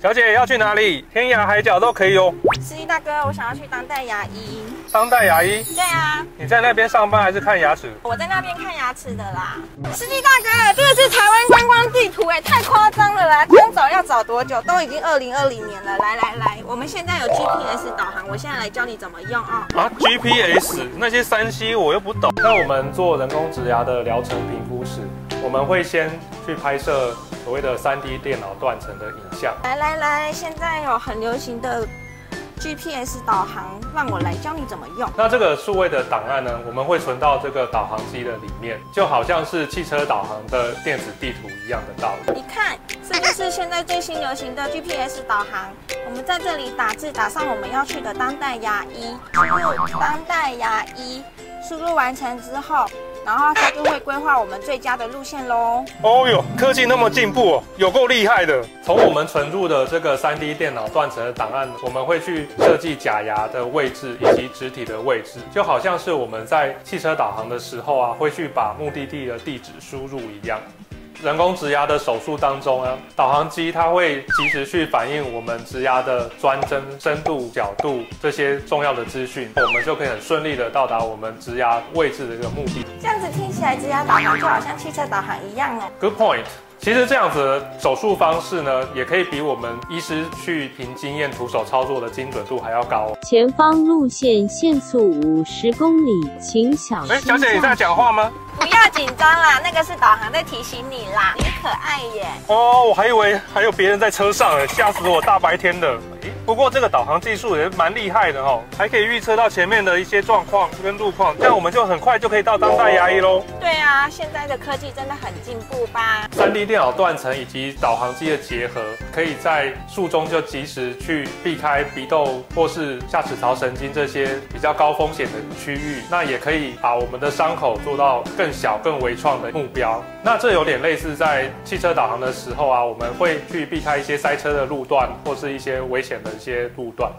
小姐要去哪里？天涯海角都可以哦。司机大哥，我想要去当代牙医。当代牙医？对啊。你在那边上班还是看牙齿？我在那边看牙齿的啦。司机大哥，这个是台湾观光地图哎，太夸张了啦！光找要找多久？都已经二零二零年了。来来来，我们现在有 GPS 导航，我现在来教你怎么用啊。啊，GPS 那些山西我又不懂。那我们做人工植牙的疗程评估时，我们会先去拍摄。所谓的三 D 电脑断层的影像。来来来，现在有很流行的 GPS 导航，让我来教你怎么用。那这个数位的档案呢，我们会存到这个导航机的里面，就好像是汽车导航的电子地图一样的道理。你看，这就是现在最新流行的 GPS 导航。我们在这里打字，打上我们要去的当代牙医，输入当代牙医，输入完成之后。然后它就会规划我们最佳的路线喽。哦呦，科技那么进步哦，有够厉害的。从我们存入的这个 3D 电脑断层的档案，我们会去设计假牙的位置以及植体的位置，就好像是我们在汽车导航的时候啊，会去把目的地的地址输入一样。人工植牙的手术当中呢，导航机它会及时去反映我们植牙的钻针深度、角度这些重要的资讯，我们就可以很顺利的到达我们植牙位置的一个目的。这样子听起来，植牙导航就好像汽车导航一样哦。Good point。其实这样子的手术方式呢，也可以比我们医师去凭经验徒手操作的精准度还要高。前方路线限速五十公里，请小心。哎，小姐你在讲话吗？不要紧张啦，那个是导航在提醒你啦。你可爱耶。哦，我还以为还有别人在车上，吓死我！大白天的。不过这个导航技术也蛮厉害的哦，还可以预测到前面的一些状况跟路况，这样我们就很快就可以到当代牙医喽。对啊，现在的科技真的很进步吧？3D 电脑断层以及导航机的结合，可以在术中就及时去避开鼻窦或是下齿槽神经这些比较高风险的区域，那也可以把我们的伤口做到更小、更微创的目标。那这有点类似在汽车导航的时候啊，我们会去避开一些塞车的路段或是一些危险的。一些路段。